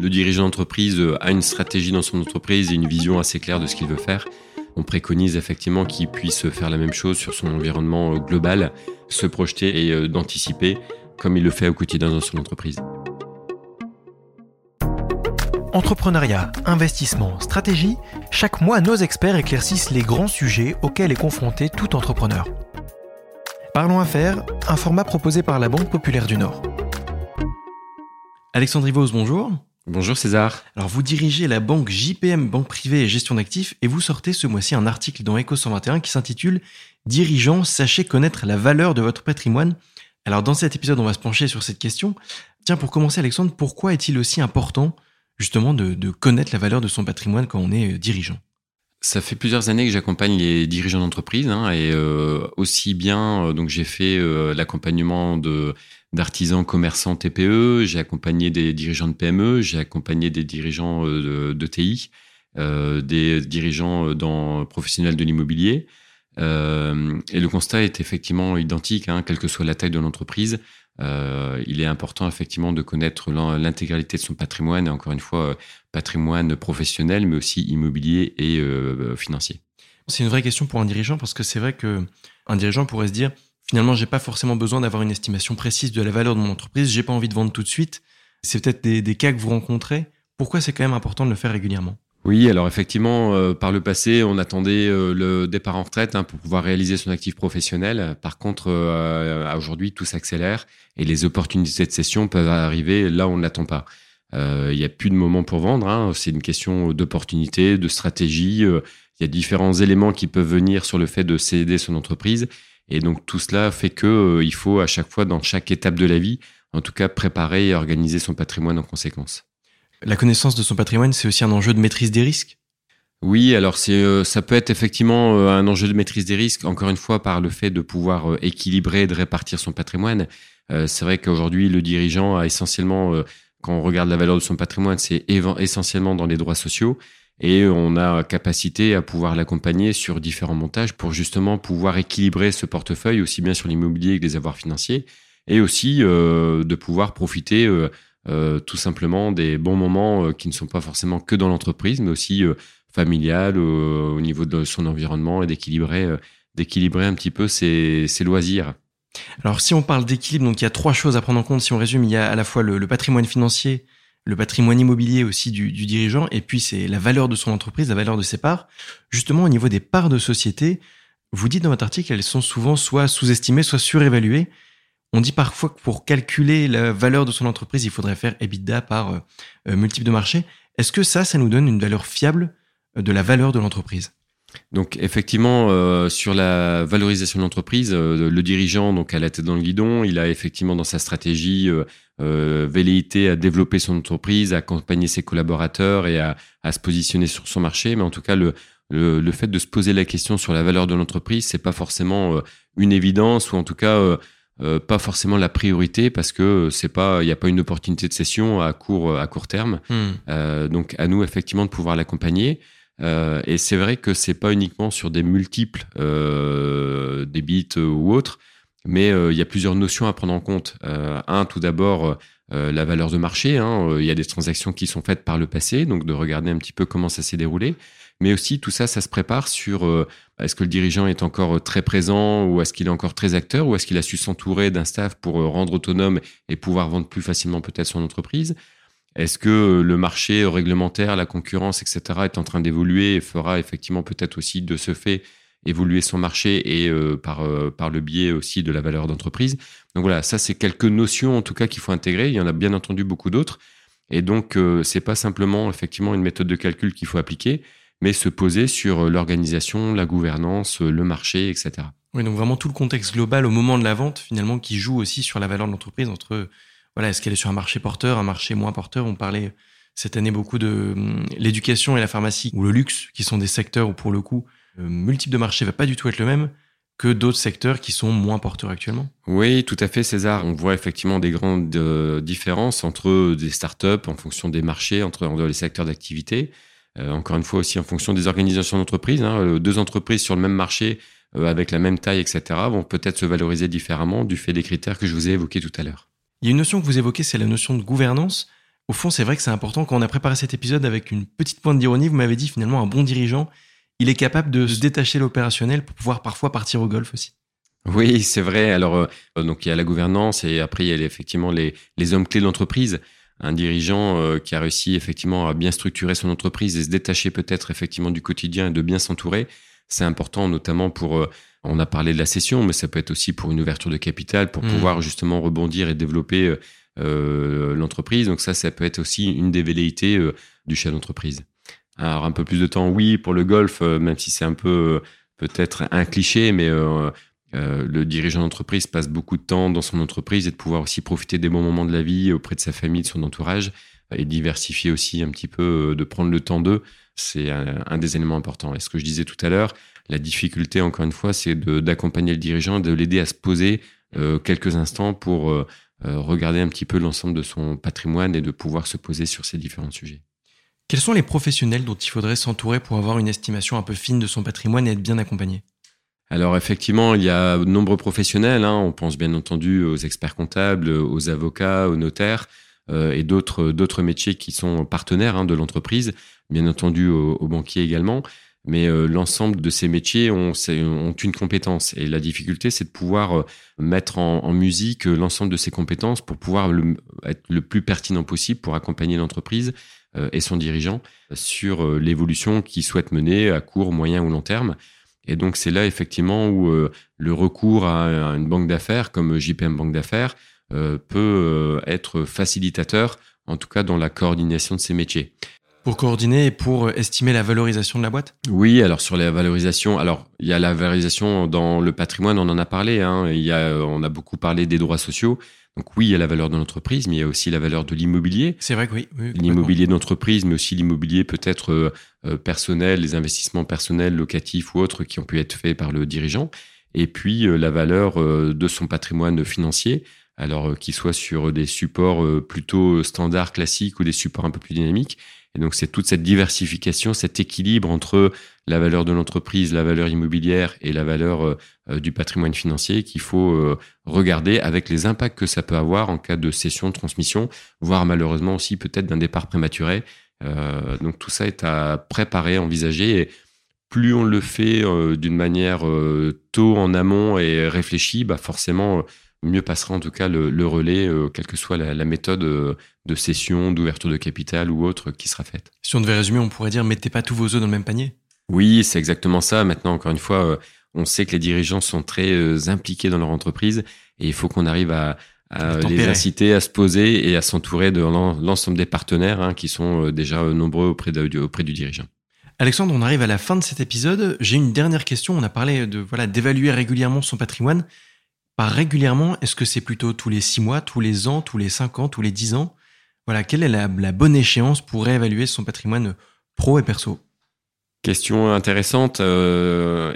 Le dirigeant d'entreprise a une stratégie dans son entreprise et une vision assez claire de ce qu'il veut faire. On préconise effectivement qu'il puisse faire la même chose sur son environnement global, se projeter et d'anticiper comme il le fait au quotidien dans son entreprise. Entrepreneuriat, investissement, stratégie, chaque mois nos experts éclaircissent les grands sujets auxquels est confronté tout entrepreneur. Parlons Affaires, un format proposé par la Banque Populaire du Nord. Alexandre Ivos, bonjour. Bonjour César. Alors vous dirigez la banque JPM Banque Privée et Gestion d'Actifs et vous sortez ce mois-ci un article dans Eco 121 qui s'intitule Dirigeants, sachez connaître la valeur de votre patrimoine. Alors dans cet épisode, on va se pencher sur cette question. Tiens, pour commencer Alexandre, pourquoi est-il aussi important justement de, connaître la valeur de son patrimoine quand on est euh, dirigeant? Ça fait plusieurs années que j'accompagne les dirigeants d'entreprise hein, et euh, aussi bien euh, donc j'ai fait l'accompagnement de d'artisans commerçants TPE, j'ai accompagné des dirigeants de PME, j'ai accompagné des dirigeants de, TI, des dirigeants dans professionnels de l'immobilier. et le constat est effectivement identique, hein, quelle que soit la taille de l'entreprise. Euh, il est important effectivement de connaître l'intégralité de son patrimoine, et encore une fois, euh, patrimoine professionnel, mais aussi immobilier et euh, financier. C'est une vraie question pour un dirigeant parce que c'est vrai que un dirigeant pourrait se dire finalement, j'ai pas forcément besoin d'avoir une estimation précise de la valeur de mon entreprise, j'ai pas envie de vendre tout de suite. C'est peut-être des, cas que vous rencontrez. Pourquoi c'est quand même important de le faire régulièrement? Oui, alors effectivement, euh, par le passé, on attendait euh, le départ en retraite hein, pour pouvoir réaliser son actif professionnel. Par contre, euh, aujourd'hui, tout s'accélère et les opportunités de cession peuvent arriver là où on ne l'attend pas. Il n'y a plus de moment pour vendre. Hein. C'est une question d'opportunité, de stratégie. Il y a différents éléments qui peuvent venir sur le fait de céder son entreprise. Et donc tout cela fait que il faut à chaque fois, dans chaque étape de la vie, en tout cas, préparer et organiser son patrimoine en conséquence. La connaissance de son patrimoine, c'est aussi un enjeu de maîtrise des risques oui, alors c'est euh, ça peut être effectivement euh, un enjeu de maîtrise des risques, encore une fois par le fait de pouvoir euh, équilibrer, de répartir son patrimoine. c'est vrai qu'aujourd'hui le dirigeant a essentiellement, quand on regarde la valeur de son patrimoine, c'est essentiellement dans les droits sociaux et on a capacité à pouvoir l'accompagner sur différents montages pour justement pouvoir équilibrer ce portefeuille aussi bien sur l'immobilier que les avoirs financiers et aussi de pouvoir profiter euh, tout simplement des bons moments euh, qui ne sont pas forcément que dans l'entreprise, mais aussi euh, familial au niveau de son environnement et d'équilibrer d'équilibrer un petit peu ses, loisirs. Alors si on parle d'équilibre, donc il y a trois choses à prendre en compte. Si on résume, il y a à la fois le, patrimoine financier, le patrimoine immobilier aussi du, dirigeant, et puis c'est la valeur de son entreprise, la valeur de ses parts. Justement, au niveau des parts de société, vous dites dans votre article qu'elles sont souvent soit sous-estimées, soit surévaluées. On dit parfois que pour calculer la valeur de son entreprise, il faudrait faire EBITDA par euh, euh, multiple de marché. Est-ce que ça, ça nous donne une valeur fiable euh, de la valeur de l'entreprise? Donc effectivement, sur la valorisation de l'entreprise, le dirigeant donc a la tête dans le guidon. Il a effectivement dans sa stratégie velléité à développer son entreprise, à accompagner ses collaborateurs et à, se positionner sur son marché. Mais en tout cas, le, le, fait de se poser la question sur la valeur de l'entreprise, c'est pas forcément une évidence ou en tout cas euh, pas forcément la priorité parce que c'est pas il n'y a pas une opportunité de session à court à court terme hmm. euh, donc à nous effectivement de pouvoir l'accompagner euh, et c'est vrai que c'est pas uniquement sur des multiples euh, des bits ou autres mais il y a plusieurs notions à prendre en compte. Un tout d'abord la valeur de marché hein, il y a des transactions qui sont faites par le passé donc de regarder un petit peu comment ça s'est déroulé. Mais aussi tout ça, ça se prépare sur euh, est-ce que le dirigeant est encore euh, très présent ou est-ce qu'il est encore très acteur ou est-ce qu'il a su s'entourer d'un staff pour euh, rendre autonome et pouvoir vendre plus facilement peut-être son entreprise Est-ce que le marché réglementaire, la concurrence, etc. est en train d'évoluer et fera effectivement peut-être aussi de ce fait évoluer son marché et par, par le biais aussi de la valeur d'entreprise? Donc voilà, ça c'est quelques notions en tout cas qu'il faut intégrer. Il y en a bien entendu beaucoup d'autres. Et donc, c'est pas simplement effectivement une méthode de calcul qu'il faut appliquer, mais se poser sur euh, l'organisation, la gouvernance, euh, le marché, etc. Oui, donc vraiment tout le contexte global au moment de la vente, finalement, qui joue aussi sur la valeur de l'entreprise entre, voilà, est-ce qu'elle est sur un marché porteur, un marché moins porteur? On parlait cette année beaucoup de hum, l'éducation et la pharmacie ou le luxe, qui sont des secteurs où, pour le coup, le multiple de marché va pas du tout être le même que d'autres secteurs qui sont moins porteurs actuellement Oui, tout à fait, César. On voit effectivement des grandes euh, différences entre des startups en fonction des marchés, entre les secteurs d'activité. Euh, encore une fois aussi en fonction des organisations d'entreprise. Hein, euh, deux entreprises sur le même marché avec la même taille, etc., vont peut-être se valoriser différemment du fait des critères que je vous ai évoqués tout à l'heure. Il y a une notion que vous évoquez, c'est la notion de gouvernance. Au fond, c'est vrai que c'est important. Quand on a préparé cet épisode avec une petite pointe d'ironie, vous m'avez dit finalement un bon dirigeant, il est capable de se détacher l'opérationnel pour pouvoir parfois partir au golf aussi. Oui, c'est vrai. Alors, euh, donc il y a la gouvernance et après il y a effectivement les, les hommes clés de l'entreprise. Un dirigeant euh, qui a réussi effectivement à bien structurer son entreprise et se détacher peut-être effectivement du quotidien et de bien s'entourer, c'est important notamment pour. Euh, on a parlé de la session, mais ça peut être aussi pour une ouverture de capital, pour mmh. pouvoir justement rebondir et développer euh, l'entreprise. Donc ça, ça peut être aussi une des velléités euh, du chef d'entreprise. Alors un peu plus de temps, oui, pour le golf, euh, même si c'est un peu peut-être un cliché, mais le dirigeant d'entreprise passe beaucoup de temps dans son entreprise et de pouvoir aussi profiter des bons moments de la vie auprès de sa famille, de son entourage et diversifier aussi un petit peu, de prendre le temps d'eux, c'est un, des éléments importants. Et ce que je disais tout à l'heure, la difficulté, encore une fois, c'est d'accompagner le dirigeant, de l'aider à se poser quelques instants pour euh, regarder un petit peu l'ensemble de son patrimoine et de pouvoir se poser sur ces différents sujets. Quels sont les professionnels dont il faudrait s'entourer pour avoir une estimation un peu fine de son patrimoine et être bien accompagné? Alors effectivement, il y a de nombreux professionnels. Hein. On pense bien entendu aux experts comptables, aux avocats, aux notaires euh, et d'autres d'autres métiers qui sont partenaires hein, de l'entreprise. Bien entendu aux banquiers également mais euh, l'ensemble de ces métiers ont, une compétence. Et la difficulté, c'est de pouvoir euh, mettre en, musique euh, l'ensemble de ces compétences pour pouvoir être le plus pertinent possible pour accompagner l'entreprise et son dirigeant sur l'évolution qu'il souhaite mener à court, moyen ou long terme. Et donc c'est là effectivement où le recours à une banque d'affaires comme JPM Banque d'affaires peut être facilitateur, en tout cas dans la coordination de ces métiers. Pour coordonner et pour estimer la valorisation de la boîte? Oui, alors sur la valorisation, alors il y a la valorisation dans le patrimoine, on en a parlé, hein, il y a, on a beaucoup parlé des droits sociaux. Donc oui, il y a la valeur de l'entreprise, mais il y a aussi la valeur de l'immobilier. C'est vrai que oui. l'immobilier d'entreprise, mais aussi l'immobilier peut-être euh, euh, personnel, les investissements personnels, locatifs ou autres qui ont pu être faits par le dirigeant. Et puis euh, la valeur de son patrimoine financier, alors qu'il soit sur des supports plutôt standards, classiques ou des supports un peu plus dynamiques. Et donc, c'est toute cette diversification, cet équilibre entre la valeur de l'entreprise, la valeur immobilière et la valeur euh, euh, du patrimoine financier qu'il faut euh, regarder avec les impacts que ça peut avoir en cas de cession, de transmission, voire malheureusement aussi peut-être d'un départ prématuré. donc, tout ça est à préparer, envisager. Et plus on le fait d'une manière tôt en amont et réfléchi, bah forcément, mieux passera en tout cas le, relais, euh, quelle que soit la, méthode euh, de cession, d'ouverture de capital ou autre qui sera faite. Si on devait résumer, on pourrait dire mettez pas tous vos œufs dans le même panier. Oui, c'est exactement ça. Maintenant, encore une fois, euh, on sait que les dirigeants sont très impliqués dans leur entreprise et il faut qu'on arrive à, les inciter à se poser et à s'entourer de l'ensemble des partenaires hein, qui sont déjà nombreux auprès, auprès du dirigeant. Alexandre, on arrive à la fin de cet épisode. J'ai une dernière question. On a parlé de voilà d'évaluer régulièrement son patrimoine par régulièrement, est-ce que c'est plutôt tous les six mois, tous les ans, tous les cinq ans, tous les dix ans? Voilà, quelle est la, bonne échéance pour réévaluer son patrimoine pro et perso? Question intéressante. Euh,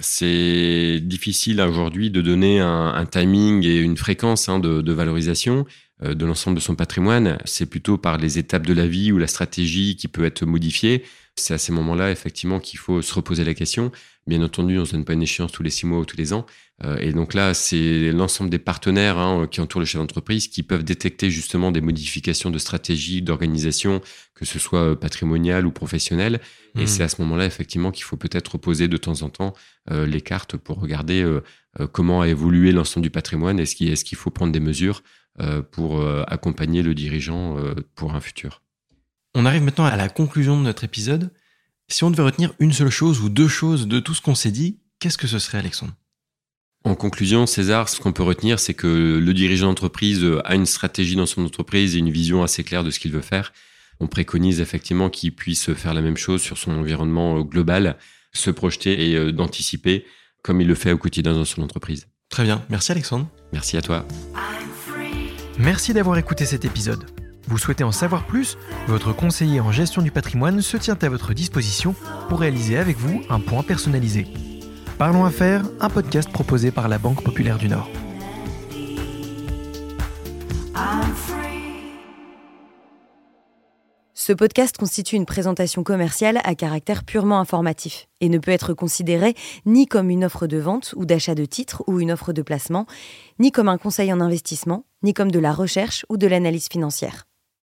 c'est difficile aujourd'hui de donner un, timing et une fréquence hein, de, valorisation euh, de l'ensemble de son patrimoine. C'est plutôt par les étapes de la vie ou la stratégie qui peut être modifiée. C'est à ces moments-là, effectivement, qu'il faut se reposer la question. Bien entendu, on ne donne pas une échéance tous les six mois ou tous les ans. Euh, et donc là, c'est l'ensemble des partenaires hein, qui entourent le chef d'entreprise qui peuvent détecter justement des modifications de stratégie, d'organisation, que ce soit euh, patrimonial ou professionnel. Et mmh. c'est à ce moment-là, effectivement, qu'il faut peut-être reposer de temps en temps euh, les cartes pour regarder comment a évolué l'ensemble du patrimoine. Est-ce qu'il est qu'il faut prendre des mesures pour accompagner le dirigeant pour un futur? On arrive maintenant à la conclusion de notre épisode. Si on devait retenir une seule chose ou deux choses de tout ce qu'on s'est dit, qu'est-ce que ce serait, Alexandre? En conclusion, César, ce qu'on peut retenir, c'est que le dirigeant d'entreprise a une stratégie dans son entreprise et une vision assez claire de ce qu'il veut faire. On préconise effectivement qu'il puisse faire la même chose sur son environnement global, se projeter et euh, d'anticiper comme il le fait au quotidien dans son entreprise. Très bien, merci Alexandre. Merci à toi. Merci d'avoir écouté cet épisode. Vous souhaitez en savoir plus? Votre conseiller en gestion du patrimoine se tient à votre disposition pour réaliser avec vous un point personnalisé. Parlons Affaires, un podcast proposé par la Banque Populaire du Nord. Ce podcast constitue une présentation commerciale à caractère purement informatif et ne peut être considéré ni comme une offre de vente ou d'achat de titres ou une offre de placement, ni comme un conseil en investissement, ni comme de la recherche ou de l'analyse financière.